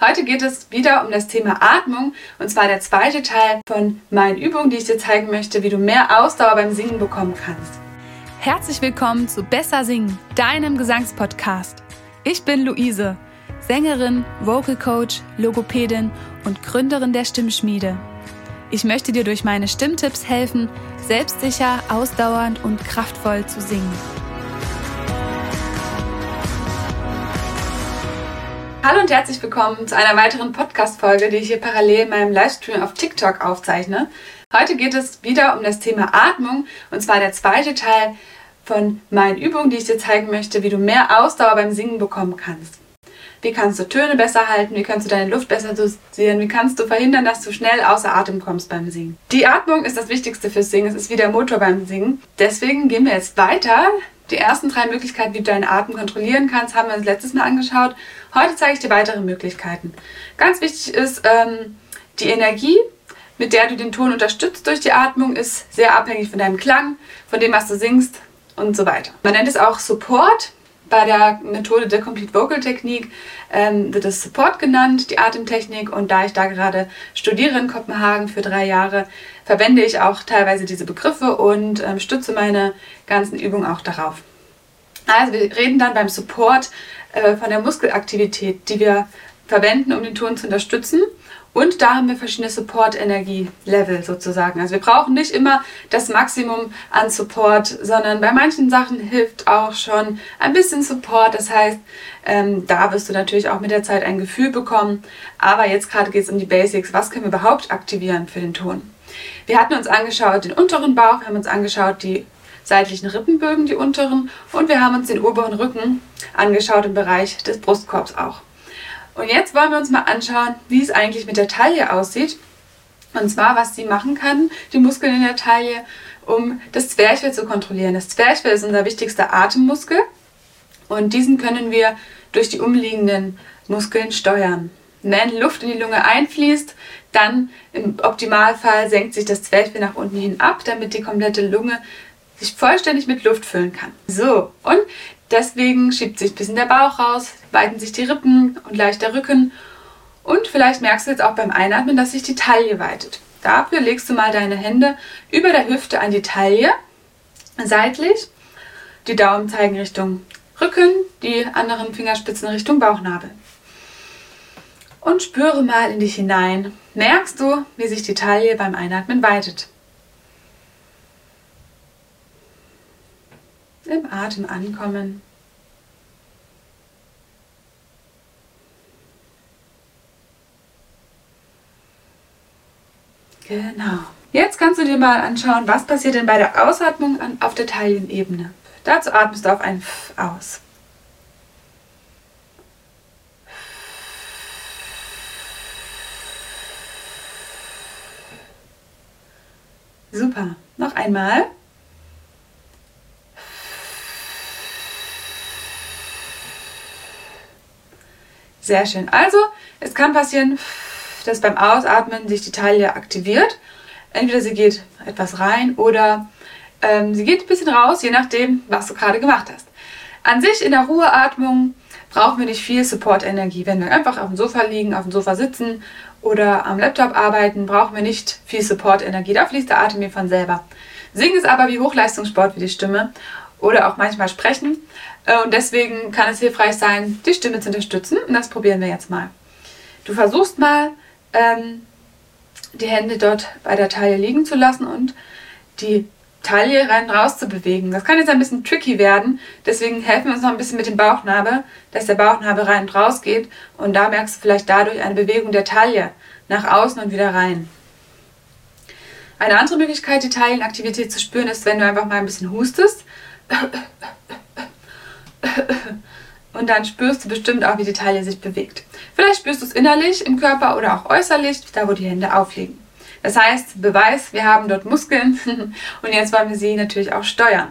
Heute geht es wieder um das Thema Atmung und zwar der zweite Teil von meinen Übungen, die ich dir zeigen möchte, wie du mehr Ausdauer beim Singen bekommen kannst. Herzlich willkommen zu Besser Singen, deinem Gesangspodcast. Ich bin Luise, Sängerin, Vocal Coach, Logopädin und Gründerin der Stimmschmiede. Ich möchte dir durch meine Stimmtipps helfen, selbstsicher, ausdauernd und kraftvoll zu singen. Hallo und herzlich willkommen zu einer weiteren Podcast-Folge, die ich hier parallel in meinem Livestream auf TikTok aufzeichne. Heute geht es wieder um das Thema Atmung und zwar der zweite Teil von meinen Übungen, die ich dir zeigen möchte, wie du mehr Ausdauer beim Singen bekommen kannst. Wie kannst du Töne besser halten? Wie kannst du deine Luft besser dosieren? Wie kannst du verhindern, dass du schnell außer Atem kommst beim Singen? Die Atmung ist das Wichtigste fürs Singen. Es ist wie der Motor beim Singen. Deswegen gehen wir jetzt weiter die ersten drei Möglichkeiten, wie du deinen Atem kontrollieren kannst, haben wir uns letztes Mal angeschaut. Heute zeige ich dir weitere Möglichkeiten. Ganz wichtig ist, ähm, die Energie, mit der du den Ton unterstützt durch die Atmung, ist sehr abhängig von deinem Klang, von dem, was du singst und so weiter. Man nennt es auch Support. Bei der Methode der Complete Vocal Technik ähm, wird es Support genannt, die Atemtechnik. Und da ich da gerade studiere in Kopenhagen für drei Jahre, verwende ich auch teilweise diese Begriffe und ähm, stütze meine ganzen Übungen auch darauf. Also wir reden dann beim Support äh, von der Muskelaktivität, die wir verwenden, um den Ton zu unterstützen. Und da haben wir verschiedene Support-Energie-Level sozusagen. Also wir brauchen nicht immer das Maximum an Support, sondern bei manchen Sachen hilft auch schon ein bisschen Support. Das heißt, ähm, da wirst du natürlich auch mit der Zeit ein Gefühl bekommen. Aber jetzt gerade geht es um die Basics. Was können wir überhaupt aktivieren für den Ton? Wir hatten uns angeschaut den unteren Bauch, wir haben uns angeschaut die seitlichen Rippenbögen, die unteren, und wir haben uns den oberen Rücken angeschaut im Bereich des Brustkorbs auch. Und jetzt wollen wir uns mal anschauen, wie es eigentlich mit der Taille aussieht. Und zwar, was sie machen kann, die Muskeln in der Taille, um das Zwerchfell zu kontrollieren. Das Zwerchfell ist unser wichtigster Atemmuskel und diesen können wir durch die umliegenden Muskeln steuern. Wenn Luft in die Lunge einfließt, dann im Optimalfall senkt sich das Zwerchfell nach unten hin ab, damit die komplette Lunge sich vollständig mit Luft füllen kann. So, und deswegen schiebt sich ein bisschen der Bauch raus, weiten sich die Rippen und leicht der Rücken. Und vielleicht merkst du jetzt auch beim Einatmen, dass sich die Taille weitet. Dafür legst du mal deine Hände über der Hüfte an die Taille, seitlich. Die Daumen zeigen Richtung Rücken, die anderen Fingerspitzen Richtung Bauchnabel. Und spüre mal in dich hinein. Merkst du, wie sich die Taille beim Einatmen weitet? Im Atem ankommen. Genau. Jetzt kannst du dir mal anschauen, was passiert denn bei der Ausatmung auf der Taillenebene. Dazu atmest du auf ein F aus. Super. Noch einmal. Sehr schön. Also, es kann passieren, dass beim Ausatmen sich die Taille aktiviert. Entweder sie geht etwas rein oder ähm, sie geht ein bisschen raus, je nachdem, was du gerade gemacht hast. An sich in der Ruheatmung brauchen wir nicht viel Support-Energie. Wenn wir einfach auf dem Sofa liegen, auf dem Sofa sitzen oder am Laptop arbeiten, brauchen wir nicht viel Support-Energie. Da fließt der Atem mir von selber. Singen ist aber wie Hochleistungssport für die Stimme oder auch manchmal sprechen. Äh, und deswegen kann es hilfreich sein, die Stimme zu unterstützen. Und das probieren wir jetzt mal. Du versuchst mal, ähm, die Hände dort bei der Taille liegen zu lassen und die Taille rein raus zu bewegen. Das kann jetzt ein bisschen tricky werden, deswegen helfen wir uns noch ein bisschen mit dem Bauchnabel, dass der Bauchnabel rein und raus geht und da merkst du vielleicht dadurch eine Bewegung der Taille nach außen und wieder rein. Eine andere Möglichkeit, die Taillenaktivität zu spüren, ist, wenn du einfach mal ein bisschen hustest. Und dann spürst du bestimmt auch, wie die Taille sich bewegt. Vielleicht spürst du es innerlich im Körper oder auch äußerlich, da wo die Hände aufliegen. Das heißt, Beweis, wir haben dort Muskeln und jetzt wollen wir sie natürlich auch steuern.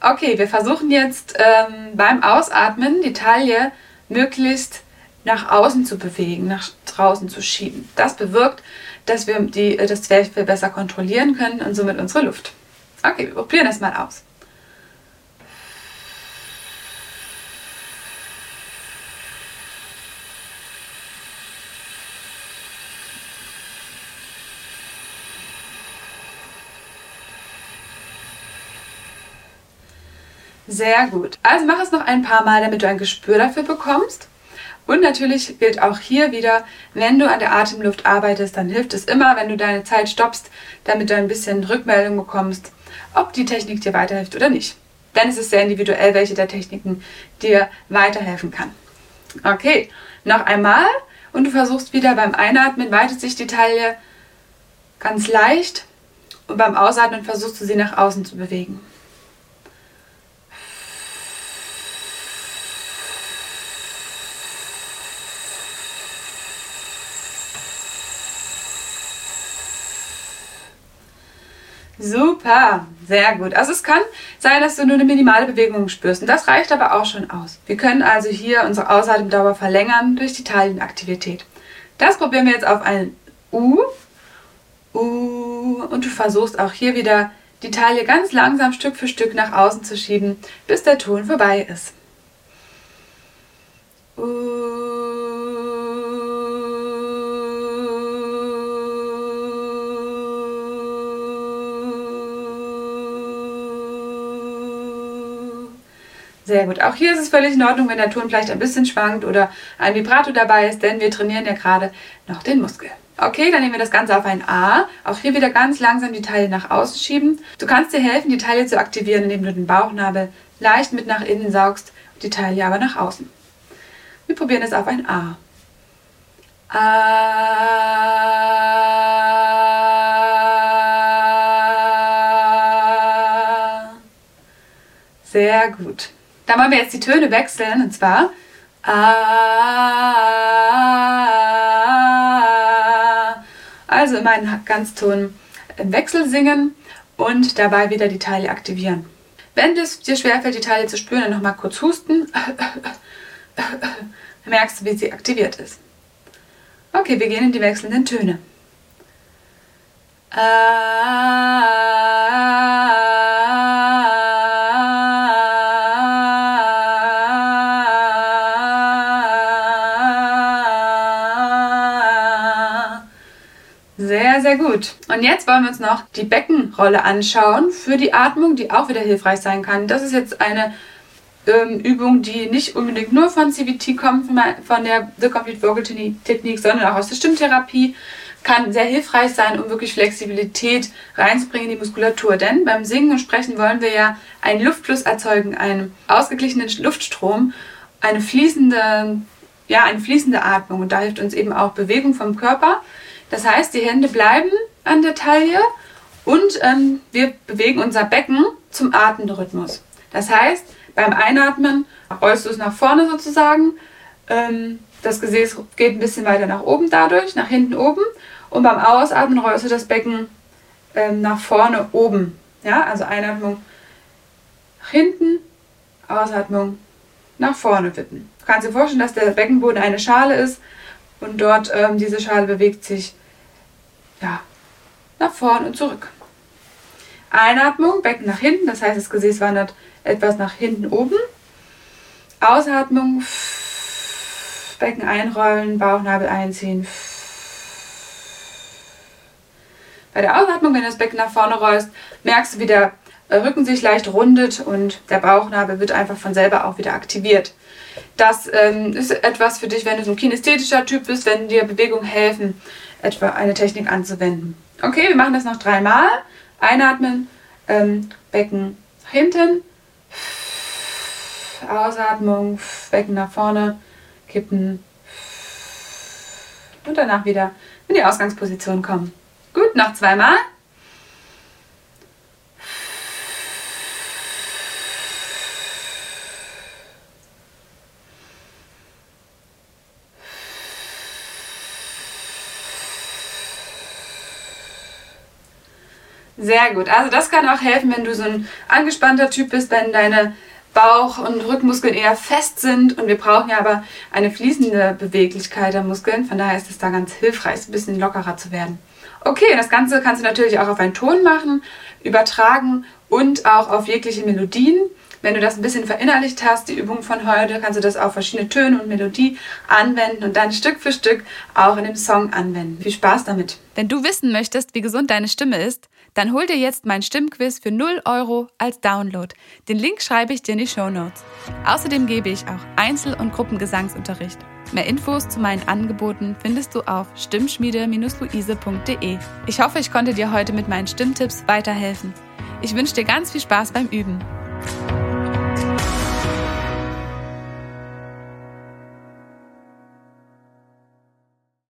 Okay, wir versuchen jetzt ähm, beim Ausatmen die Taille möglichst nach außen zu bewegen, nach draußen zu schieben. Das bewirkt, dass wir die, das Zwerchfell besser kontrollieren können und somit unsere Luft. Okay, wir probieren das mal aus. Sehr gut. Also mach es noch ein paar Mal, damit du ein Gespür dafür bekommst. Und natürlich gilt auch hier wieder, wenn du an der Atemluft arbeitest, dann hilft es immer, wenn du deine Zeit stoppst, damit du ein bisschen Rückmeldung bekommst, ob die Technik dir weiterhilft oder nicht. Denn es ist sehr individuell, welche der Techniken dir weiterhelfen kann. Okay, noch einmal und du versuchst wieder beim Einatmen weitet sich die Taille ganz leicht und beim Ausatmen versuchst du sie nach außen zu bewegen. Super, sehr gut. Also es kann sein, dass du nur eine minimale Bewegung spürst und das reicht aber auch schon aus. Wir können also hier unsere Ausatemdauer verlängern durch die Taillenaktivität. Das probieren wir jetzt auf ein U. U und du versuchst auch hier wieder die Taille ganz langsam Stück für Stück nach außen zu schieben, bis der Ton vorbei ist. U Sehr gut. Auch hier ist es völlig in Ordnung, wenn der Ton vielleicht ein bisschen schwankt oder ein Vibrato dabei ist, denn wir trainieren ja gerade noch den Muskel. Okay, dann nehmen wir das Ganze auf ein A. Auch hier wieder ganz langsam die Taille nach außen schieben. Du kannst dir helfen, die Taille zu aktivieren, indem du den Bauchnabel leicht mit nach innen saugst, die Taille aber nach außen. Wir probieren es auf ein A. A. Sehr gut. Da wollen wir jetzt die Töne wechseln und zwar Also immer einen Ganzton im Wechsel singen und dabei wieder die Teile aktivieren. Wenn es dir schwerfällt, die Teile zu spüren, dann nochmal kurz husten. Dann merkst du, wie sie aktiviert ist. Okay, wir gehen in die wechselnden Töne. sehr gut. Und jetzt wollen wir uns noch die Beckenrolle anschauen für die Atmung, die auch wieder hilfreich sein kann. Das ist jetzt eine ähm, Übung, die nicht unbedingt nur von CVT kommt, von der The Complete Vocal Technik, sondern auch aus der Stimmtherapie. Kann sehr hilfreich sein, um wirklich Flexibilität reinzubringen in die Muskulatur. Denn beim Singen und Sprechen wollen wir ja einen Luftfluss erzeugen, einen ausgeglichenen Luftstrom, eine fließende, ja, eine fließende Atmung. Und da hilft uns eben auch Bewegung vom Körper das heißt, die Hände bleiben an der Taille und ähm, wir bewegen unser Becken zum Atemrhythmus. Das heißt, beim Einatmen rollst du es nach vorne sozusagen. Ähm, das Gesäß geht ein bisschen weiter nach oben dadurch, nach hinten oben. Und beim Ausatmen rollst du das Becken ähm, nach vorne oben. Ja, also Einatmung nach hinten, Ausatmung nach vorne wippen. Du kannst dir vorstellen, dass der Beckenboden eine Schale ist und dort ähm, diese Schale bewegt sich ja, nach vorn und zurück. Einatmung, Becken nach hinten, das heißt, das Gesäß wandert etwas nach hinten oben. Ausatmung, Becken einrollen, Bauchnabel einziehen. Bei der Ausatmung, wenn du das Becken nach vorne rollst, merkst du, wie der Rücken sich leicht rundet und der Bauchnabel wird einfach von selber auch wieder aktiviert. Das ähm, ist etwas für dich, wenn du so ein kinästhetischer Typ bist, wenn dir Bewegungen helfen, etwa eine Technik anzuwenden. Okay, wir machen das noch dreimal. Einatmen, ähm, Becken hinten, Ausatmung, Becken nach vorne, kippen und danach wieder in die Ausgangsposition kommen. Gut, noch zweimal. Sehr gut. Also das kann auch helfen, wenn du so ein angespannter Typ bist, wenn deine Bauch- und Rückmuskeln eher fest sind und wir brauchen ja aber eine fließende Beweglichkeit der Muskeln. Von daher ist es da ganz hilfreich, ein bisschen lockerer zu werden. Okay, das Ganze kannst du natürlich auch auf einen Ton machen, übertragen und auch auf jegliche Melodien. Wenn du das ein bisschen verinnerlicht hast, die Übung von heute, kannst du das auf verschiedene Töne und Melodie anwenden und dann Stück für Stück auch in dem Song anwenden. Viel Spaß damit. Wenn du wissen möchtest, wie gesund deine Stimme ist, dann hol dir jetzt mein Stimmquiz für 0 Euro als Download. Den Link schreibe ich dir in die Show Notes. Außerdem gebe ich auch Einzel- und Gruppengesangsunterricht. Mehr Infos zu meinen Angeboten findest du auf stimmschmiede-luise.de. Ich hoffe, ich konnte dir heute mit meinen Stimmtipps weiterhelfen. Ich wünsche dir ganz viel Spaß beim Üben.